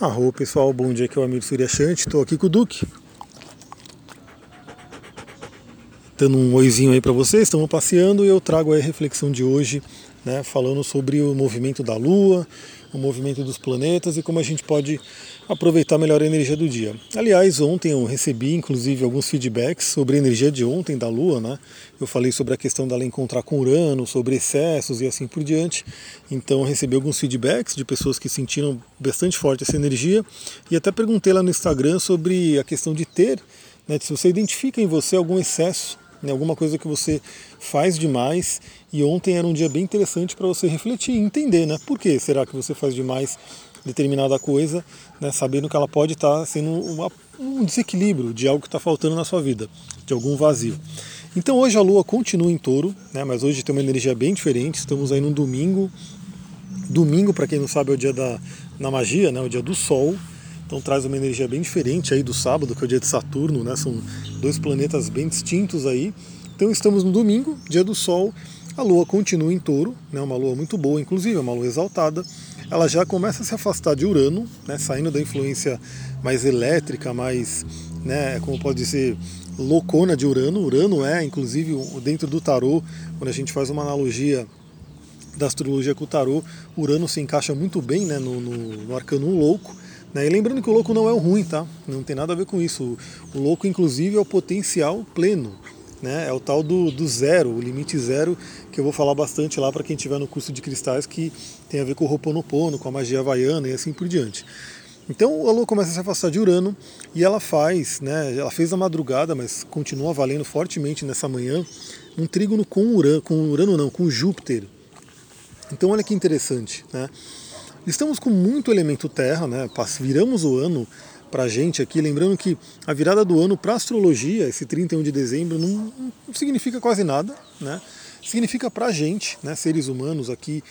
Arro pessoal, bom dia, aqui é o Amir Suryashanti, estou aqui com o Duque. Dando um oizinho aí para vocês, estamos passeando e eu trago a reflexão de hoje, né, falando sobre o movimento da Lua, o movimento dos planetas e como a gente pode aproveitar melhor a energia do dia. Aliás, ontem eu recebi inclusive alguns feedbacks sobre a energia de ontem da Lua, né? Eu falei sobre a questão dela encontrar com Urano, sobre excessos e assim por diante. Então recebi alguns feedbacks de pessoas que sentiram bastante forte essa energia e até perguntei lá no Instagram sobre a questão de ter, né, se você identifica em você algum excesso né, alguma coisa que você faz demais. E ontem era um dia bem interessante para você refletir e entender, né? Por que será que você faz demais determinada coisa, né, sabendo que ela pode estar tá sendo uma, um desequilíbrio de algo que está faltando na sua vida, de algum vazio. Então hoje a Lua continua em touro, né, mas hoje tem uma energia bem diferente. Estamos aí num domingo. Domingo, para quem não sabe, é o dia da na magia, né, o dia do Sol. Então traz uma energia bem diferente aí do sábado, que é o dia de Saturno, né? São dois planetas bem distintos aí. Então estamos no domingo, dia do Sol. A Lua continua em touro, né? uma lua muito boa, inclusive, é uma lua exaltada. Ela já começa a se afastar de Urano, né? saindo da influência mais elétrica, mais, né, como pode dizer, loucona de Urano. Urano é, inclusive, dentro do tarô, quando a gente faz uma analogia da astrologia com o tarô, Urano se encaixa muito bem né, no, no, no arcano louco? E lembrando que o louco não é o ruim, tá? Não tem nada a ver com isso. O louco, inclusive, é o potencial pleno. Né? É o tal do, do zero, o limite zero, que eu vou falar bastante lá para quem estiver no curso de cristais, que tem a ver com o Roponopono, com a magia havaiana e assim por diante. Então a Lua começa a se afastar de Urano e ela faz, né, ela fez a madrugada, mas continua valendo fortemente nessa manhã, um trígono com Urano, com Urano não, com Júpiter. Então olha que interessante, né? Estamos com muito elemento terra, né? Viramos o ano para a gente aqui, lembrando que a virada do ano para astrologia, esse 31 de dezembro, não, não significa quase nada, né? Significa para a gente, né, seres humanos aqui,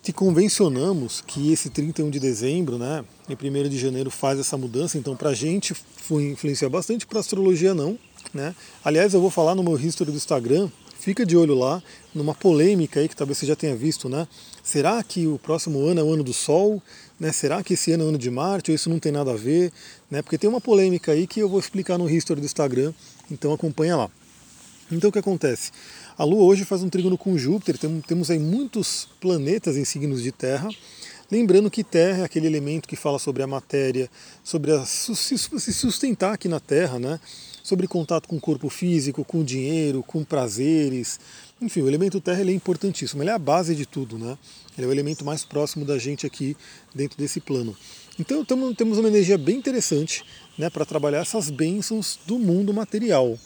que convencionamos que esse 31 de dezembro, né, e 1 de janeiro faz essa mudança, então para a gente foi influenciar bastante, para astrologia não. Né? Aliás, eu vou falar no meu history do Instagram, fica de olho lá numa polêmica aí que talvez você já tenha visto, né? Será que o próximo ano é o ano do Sol? Né? Será que esse ano é o ano de Marte? Ou isso não tem nada a ver? Né? Porque tem uma polêmica aí que eu vou explicar no history do Instagram, então acompanha lá. Então o que acontece? A Lua hoje faz um trígono com Júpiter, temos aí muitos planetas em signos de Terra. Lembrando que Terra é aquele elemento que fala sobre a matéria, sobre a, se sustentar aqui na Terra, né? sobre contato com o corpo físico, com dinheiro, com prazeres. Enfim, o elemento terra ele é importantíssimo, ele é a base de tudo, né? Ele é o elemento mais próximo da gente aqui dentro desse plano. Então tamo, temos uma energia bem interessante né, para trabalhar essas bênçãos do mundo material.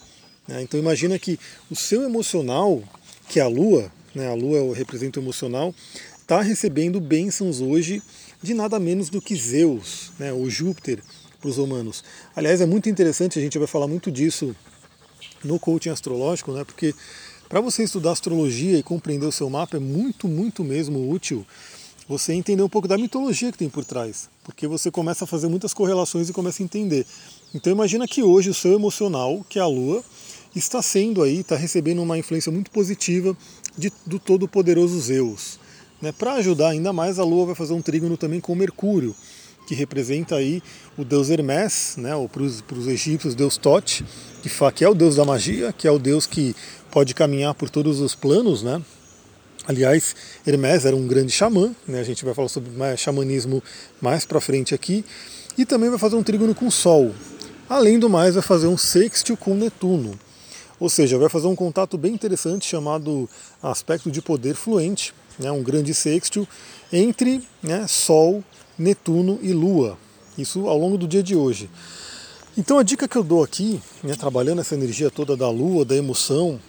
Né? Então imagina que o seu emocional, que é a Lua, né, a Lua representa o emocional, está recebendo bênçãos hoje de nada menos do que Zeus, né, o Júpiter, para os humanos. Aliás, é muito interessante, a gente vai falar muito disso no coaching astrológico, né? Porque para você estudar astrologia e compreender o seu mapa é muito, muito mesmo útil você entender um pouco da mitologia que tem por trás, porque você começa a fazer muitas correlações e começa a entender. Então imagina que hoje o seu emocional, que é a Lua, está sendo aí, está recebendo uma influência muito positiva de, do todo-poderoso Zeus. Né? Para ajudar ainda mais, a Lua vai fazer um trígono também com Mercúrio que representa aí o deus Hermes, né, ou para os egípcios, o deus Tote, que, que é o deus da magia, que é o deus que pode caminhar por todos os planos, né? Aliás, Hermes era um grande xamã, né? a gente vai falar sobre mais, xamanismo mais para frente aqui, e também vai fazer um trígono com o Sol. Além do mais, vai fazer um sextil com Netuno. Ou seja, vai fazer um contato bem interessante chamado aspecto de poder fluente, né? um grande sextil entre né, Sol Netuno e Lua. Isso ao longo do dia de hoje. Então a dica que eu dou aqui, né, trabalhando essa energia toda da Lua, da emoção,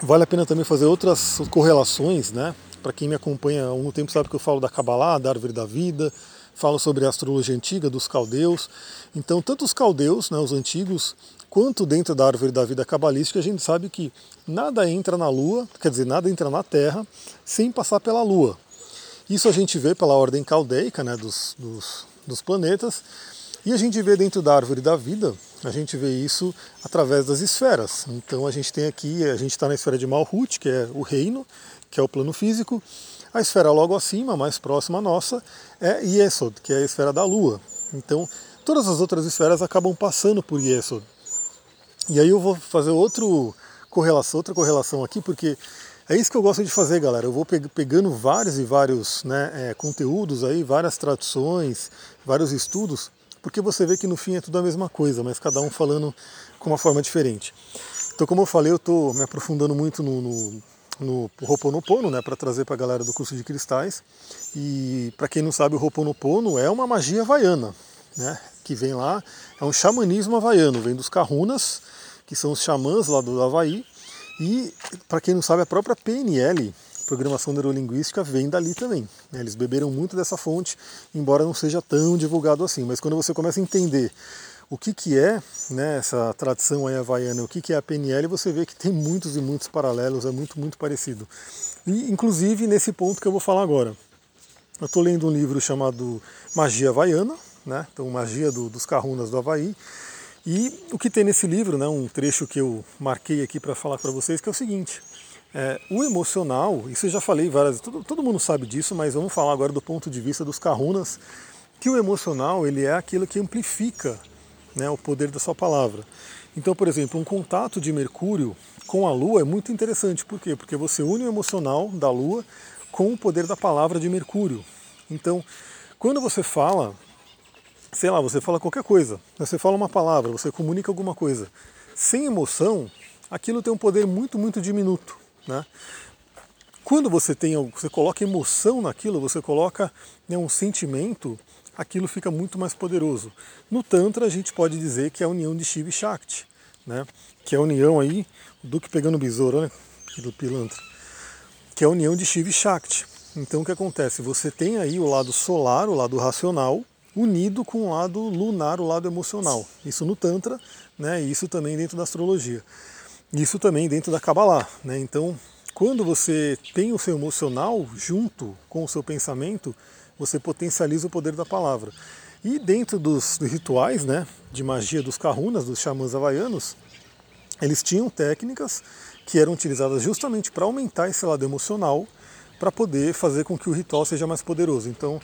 vale a pena também fazer outras correlações, né? Para quem me acompanha há algum tempo sabe que eu falo da Kabbalah, da árvore da vida, falo sobre a astrologia antiga dos caldeus. Então, tanto os caldeus, né, os antigos, quanto dentro da árvore da vida cabalística, a gente sabe que nada entra na Lua, quer dizer, nada entra na Terra sem passar pela Lua. Isso a gente vê pela ordem caldeica né, dos, dos, dos planetas, e a gente vê dentro da árvore da vida, a gente vê isso através das esferas. Então a gente tem aqui, a gente está na esfera de Malhut, que é o reino, que é o plano físico. A esfera logo acima, mais próxima à nossa, é Yesod, que é a esfera da Lua. Então, todas as outras esferas acabam passando por Yesod. E aí eu vou fazer outro correlação, outra correlação aqui, porque é isso que eu gosto de fazer, galera. Eu vou pegando vários e vários né, é, conteúdos aí, várias traduções, vários estudos, porque você vê que no fim é tudo a mesma coisa, mas cada um falando com uma forma diferente. Então, como eu falei, eu estou me aprofundando muito no, no, no Ho'oponopono, né, para trazer para a galera do curso de cristais. E para quem não sabe, o Ho'oponopono é uma magia havaiana, né, que vem lá, é um xamanismo havaiano, vem dos kahunas, que são os xamãs lá do Havaí. E, para quem não sabe, a própria PNL, Programação Neurolinguística, vem dali também. Né? Eles beberam muito dessa fonte, embora não seja tão divulgado assim. Mas quando você começa a entender o que, que é né, essa tradição aí havaiana, o que, que é a PNL, você vê que tem muitos e muitos paralelos, é muito, muito parecido. E, inclusive, nesse ponto que eu vou falar agora. Eu estou lendo um livro chamado Magia Havaiana, né? então Magia do, dos Kahunas do Havaí, e o que tem nesse livro, né, um trecho que eu marquei aqui para falar para vocês, que é o seguinte: é, o emocional, isso eu já falei várias vezes, todo, todo, mundo sabe disso, mas vamos falar agora do ponto de vista dos kahunas, que o emocional ele é aquilo que amplifica né, o poder da sua palavra. Então, por exemplo, um contato de Mercúrio com a Lua é muito interessante. Por quê? Porque você une o emocional da Lua com o poder da palavra de Mercúrio. Então, quando você fala sei lá, você fala qualquer coisa, você fala uma palavra, você comunica alguma coisa, sem emoção, aquilo tem um poder muito, muito diminuto. Né? Quando você tem, você coloca emoção naquilo, você coloca né, um sentimento, aquilo fica muito mais poderoso. No Tantra a gente pode dizer que é a união de Shiva e Shakti, né? que é a união aí, do que pegando besouro, né? do pilantra, que é a união de Shiva e Shakti. Então o que acontece? Você tem aí o lado solar, o lado racional, unido com o lado lunar, o lado emocional. Isso no Tantra, né, isso também dentro da astrologia. Isso também dentro da Kabbalah. Né? Então, quando você tem o seu emocional junto com o seu pensamento, você potencializa o poder da palavra. E dentro dos, rituais né, de magia dos kahunas, dos xamãs havaianos, eles tinham técnicas que eram utilizadas justamente para aumentar esse lado emocional, para poder fazer com que o ritual seja mais poderoso. Então,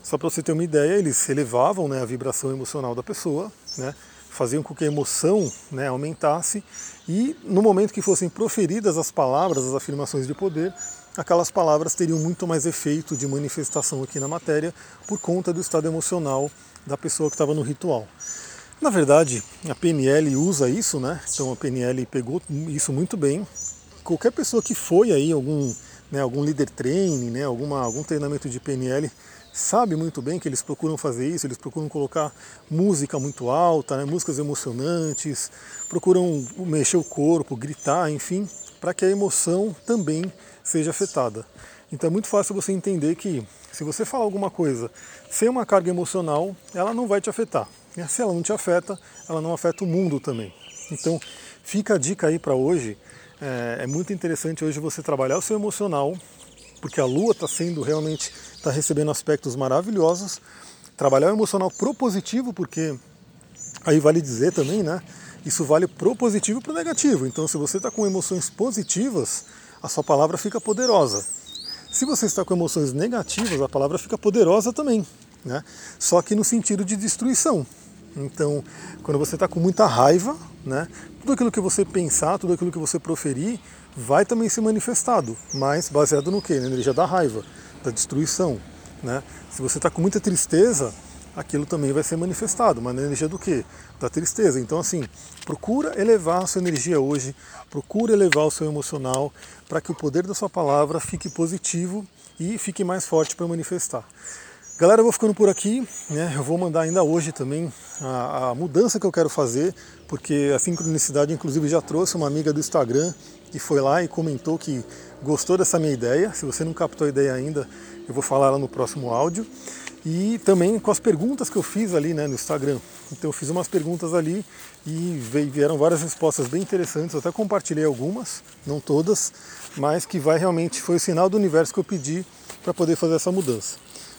só para você ter uma ideia, eles elevavam né, a vibração emocional da pessoa, né, faziam com que a emoção né, aumentasse e no momento que fossem proferidas as palavras, as afirmações de poder, aquelas palavras teriam muito mais efeito de manifestação aqui na matéria por conta do estado emocional da pessoa que estava no ritual. Na verdade, a PNL usa isso, né? Então a PNL pegou isso muito bem. Qualquer pessoa que foi aí algum, né, algum líder training, né, alguma, algum treinamento de PNL sabe muito bem que eles procuram fazer isso, eles procuram colocar música muito alta, né, músicas emocionantes, procuram mexer o corpo, gritar, enfim, para que a emoção também seja afetada. Então é muito fácil você entender que se você falar alguma coisa sem uma carga emocional, ela não vai te afetar. E se ela não te afeta, ela não afeta o mundo também. Então fica a dica aí para hoje. É, é muito interessante hoje você trabalhar o seu emocional, porque a Lua está sendo realmente está recebendo aspectos maravilhosos. Trabalhar o emocional propositivo, porque aí vale dizer também, né? Isso vale propositivo para o negativo. Então, se você está com emoções positivas, a sua palavra fica poderosa. Se você está com emoções negativas, a palavra fica poderosa também, né? Só que no sentido de destruição. Então, quando você está com muita raiva, né, tudo aquilo que você pensar, tudo aquilo que você proferir, vai também ser manifestado, mas baseado no que? Na energia da raiva da destruição. Né? Se você está com muita tristeza, aquilo também vai ser manifestado, mas na energia do que? Da tristeza. Então, assim, procura elevar a sua energia hoje, procura elevar o seu emocional, para que o poder da sua palavra fique positivo e fique mais forte para manifestar. Galera, eu vou ficando por aqui, né? Eu vou mandar ainda hoje também a, a, mudança que eu quero fazer, porque a sincronicidade, inclusive, já trouxe uma amiga do Instagram que foi lá e comentou que gostou dessa minha ideia. Se você não captou a ideia ainda, eu vou falar lá no próximo áudio. E também com as perguntas que eu fiz ali né, no Instagram. Então eu fiz umas perguntas ali e vieram várias respostas bem interessantes. Eu até compartilhei algumas, não todas, mas que vai realmente, foi o sinal do universo que eu pedi para poder fazer essa mudança.